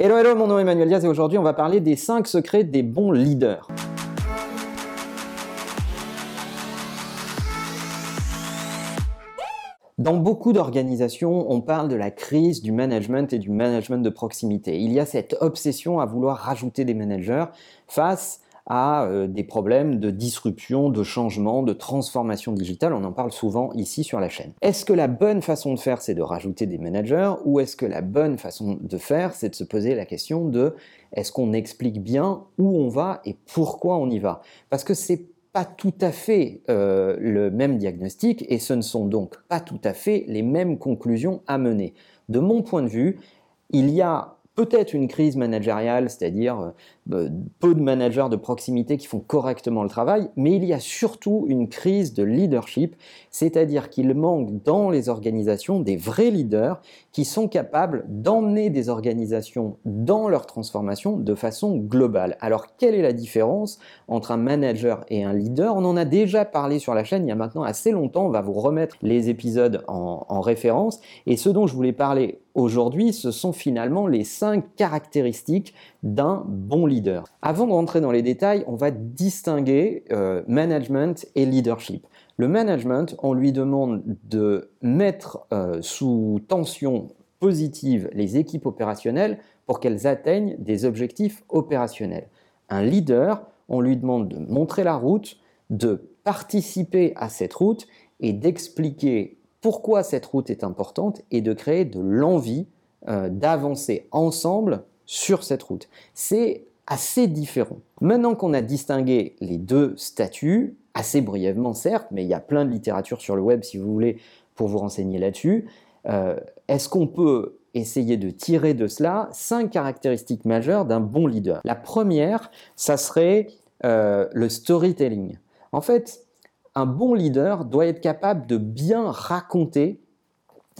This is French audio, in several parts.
Hello, hello, mon nom est Emmanuel Diaz et aujourd'hui on va parler des 5 secrets des bons leaders. Dans beaucoup d'organisations, on parle de la crise du management et du management de proximité. Il y a cette obsession à vouloir rajouter des managers face à euh, des problèmes de disruption, de changement, de transformation digitale. On en parle souvent ici sur la chaîne. Est-ce que la bonne façon de faire, c'est de rajouter des managers ou est-ce que la bonne façon de faire, c'est de se poser la question de est-ce qu'on explique bien où on va et pourquoi on y va? Parce que c'est pas tout à fait euh, le même diagnostic et ce ne sont donc pas tout à fait les mêmes conclusions à mener. De mon point de vue, il y a peut-être une crise managériale, c'est-à-dire euh, euh, peu de managers de proximité qui font correctement le travail, mais il y a surtout une crise de leadership, c'est-à-dire qu'il manque dans les organisations des vrais leaders qui sont capables d'emmener des organisations dans leur transformation de façon globale. Alors quelle est la différence entre un manager et un leader? On en a déjà parlé sur la chaîne il y a maintenant assez longtemps, on va vous remettre les épisodes en référence, et ce dont je voulais parler aujourd'hui, ce sont finalement les cinq caractéristiques d'un bon leader. Avant de rentrer dans les détails, on va distinguer euh, management et leadership. Le management, on lui demande de mettre euh, sous tension positive les équipes opérationnelles pour qu'elles atteignent des objectifs opérationnels. Un leader, on lui demande de montrer la route, de participer à cette route et d'expliquer pourquoi cette route est importante et de créer de l'envie euh, d'avancer ensemble sur cette route. C'est assez différent. Maintenant qu'on a distingué les deux statuts, assez brièvement certes, mais il y a plein de littérature sur le web si vous voulez pour vous renseigner là-dessus, euh, est-ce qu'on peut essayer de tirer de cela cinq caractéristiques majeures d'un bon leader? La première, ça serait euh, le storytelling. En fait, un bon leader doit être capable de bien raconter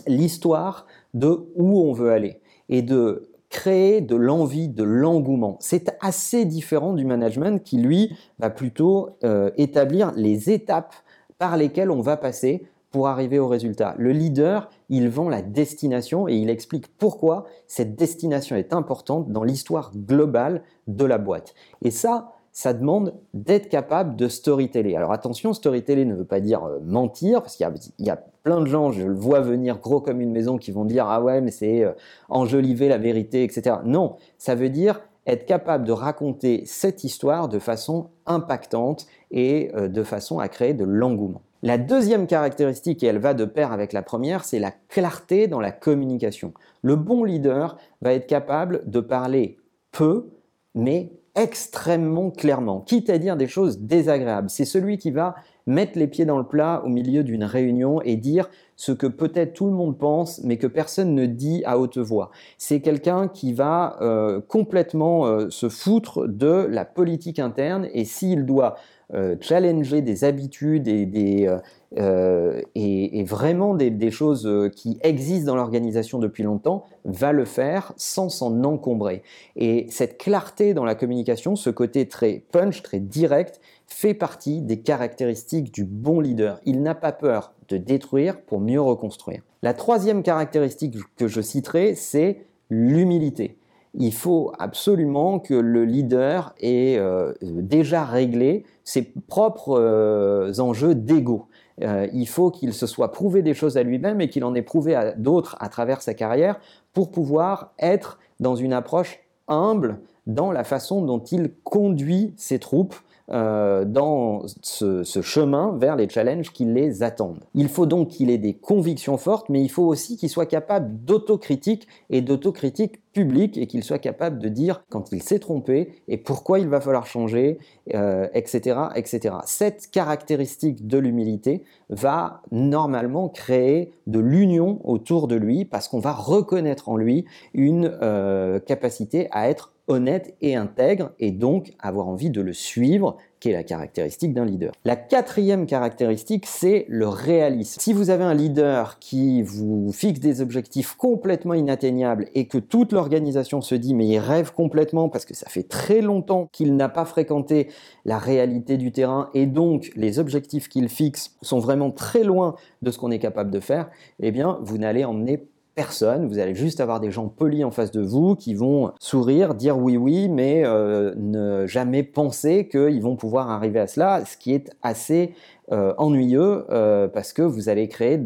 l'histoire de où on veut aller et de créer de l'envie, de l'engouement. C'est assez différent du management qui, lui, va plutôt euh, établir les étapes par lesquelles on va passer pour arriver au résultat. Le leader, il vend la destination et il explique pourquoi cette destination est importante dans l'histoire globale de la boîte. Et ça, ça demande d'être capable de storyteller. Alors attention, storyteller ne veut pas dire euh, mentir, parce qu'il y, a plein de gens, je le vois venir gros comme une maison, qui vont dire ah ouais, mais c'est euh, enjoliver la vérité, etc. Non, ça veut dire être capable de raconter cette histoire de façon impactante et euh, de façon à créer de l'engouement. La deuxième caractéristique, et elle va de pair avec la première, c'est la clarté dans la communication. Le bon leader va être capable de parler peu, mais extrêmement clairement, quitte à dire des choses désagréables. C'est celui qui va mettre les pieds dans le plat au milieu d'une réunion et dire ce que peut-être tout le monde pense, mais que personne ne dit à haute voix. C'est quelqu'un qui va euh, complètement euh, se foutre de la politique interne et s'il doit euh, challenger des habitudes et, euh, et, vraiment des, choses qui existent dans l'organisation depuis longtemps, va le faire sans s'en encombrer. Et cette clarté dans la communication, ce côté très punch, très direct, fait partie des caractéristiques du bon leader. Il n'a pas peur de détruire pour mieux reconstruire. La troisième caractéristique que je citerai, c'est l'humilité il faut absolument que le leader ait euh, déjà réglé ses propres euh, enjeux d'ego. Euh, il faut qu'il se soit prouvé des choses à lui-même et qu'il en ait prouvé à d'autres à travers sa carrière pour pouvoir être dans une approche humble dans la façon dont il conduit ses troupes euh, dans ce, chemin vers les challenges qui les attendent. Il faut donc qu'il ait des convictions fortes, mais il faut aussi qu'il soit capable d'autocritique et d'autocritique publique et qu'il soit capable de dire quand il s'est trompé et pourquoi il va falloir changer, etc., euh, etc. Cette caractéristique de l'humilité va normalement créer de l'union autour de lui parce qu'on va reconnaître en lui une euh, capacité à être honnête et intègre, et donc avoir envie de le suivre, qui est la caractéristique d'un leader. La quatrième caractéristique, c'est le réalisme. Si vous avez un leader qui vous fixe des objectifs complètement inatteignables et que toute l'organisation se dit mais il rêve complètement parce que ça fait très longtemps qu'il n'a pas fréquenté la réalité du terrain et donc les objectifs qu'il fixe sont vraiment très loin de ce qu'on est capable de faire, eh bien vous n'allez emmener personne, vous allez juste avoir des gens polis en face de vous qui vont sourire, dire oui oui, mais euh, ne jamais penser qu'ils vont pouvoir arriver à cela, ce qui est assez euh, ennuyeux euh, parce que vous allez créer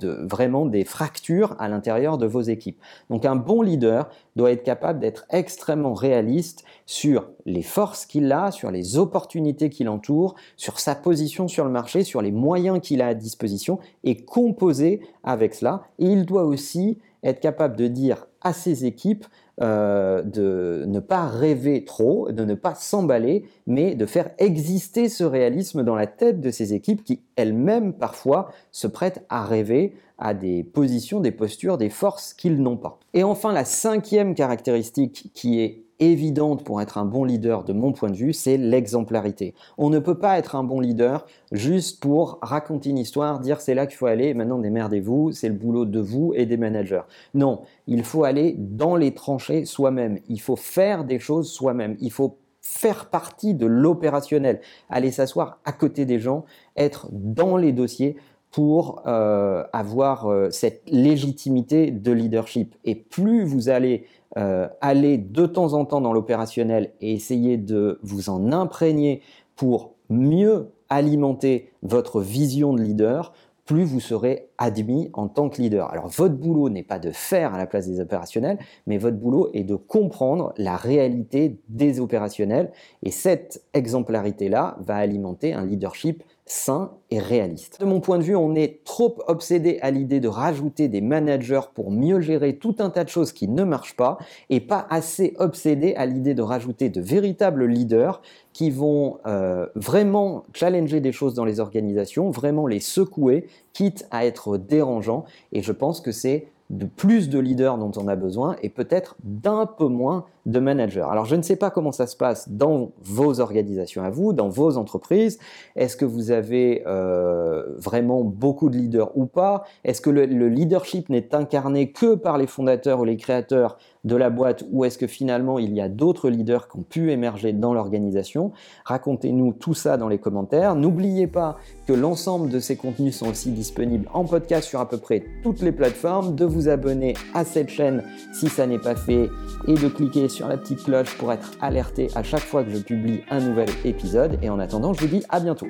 vraiment des fractures à l'intérieur de vos équipes. Donc un bon leader doit être capable d'être extrêmement réaliste sur les forces qu'il a, sur les opportunités qui l'entourent, sur sa position sur le marché, sur les moyens qu'il a à disposition et composer avec cela. Et il doit aussi être capable de dire à ses équipes euh, de ne pas rêver trop, de ne pas s'emballer, mais de faire exister ce réalisme dans la tête de ses équipes qui elles-mêmes parfois se prêtent à rêver à des positions, des postures, des forces qu'ils n'ont pas. Et enfin, la cinquième caractéristique qui est évidente pour être un bon leader de mon point de vue, c'est l'exemplarité. On ne peut pas être un bon leader juste pour raconter une histoire, dire c'est là qu'il faut aller, maintenant démerdez-vous, c'est le boulot de vous et des managers. Non, il faut aller dans les tranchées soi-même, il faut faire des choses soi-même, il faut faire partie de l'opérationnel, aller s'asseoir à côté des gens, être dans les dossiers pour euh, avoir euh, cette légitimité de leadership. Et plus vous allez euh, aller de temps en temps dans l'opérationnel et essayer de vous en imprégner pour mieux alimenter votre vision de leader, plus vous serez admis en tant que leader. Alors votre boulot n'est pas de faire à la place des opérationnels, mais votre boulot est de comprendre la réalité des opérationnels et cette exemplarité-là va alimenter un leadership sain et réaliste. De mon point de vue, on est trop obsédé à l'idée de rajouter des managers pour mieux gérer tout un tas de choses qui ne marchent pas et pas assez obsédé à l'idée de rajouter de véritables leaders qui vont euh, vraiment challenger des choses dans les organisations, vraiment les secouer, quitte à être dérangeants. Et je pense que c'est de plus de leaders dont on a besoin et peut-être d'un peu moins de managers. Alors je ne sais pas comment ça se passe dans vos organisations à vous, dans vos entreprises. Est-ce que vous avez euh, vraiment beaucoup de leaders ou pas? Est-ce que le, leadership n'est incarné que par les fondateurs ou les créateurs de la boîte ou est-ce que finalement il y a d'autres leaders qui ont pu émerger dans l'organisation? Racontez-nous tout ça dans les commentaires. N'oubliez pas que l'ensemble de ces contenus sont aussi disponibles en podcast sur à peu près toutes les plateformes, de vous abonner à cette chaîne si ça n'est pas fait et de cliquer sur la petite cloche pour être alerté à chaque fois que je publie un nouvel épisode. Et en attendant, je vous dis à bientôt.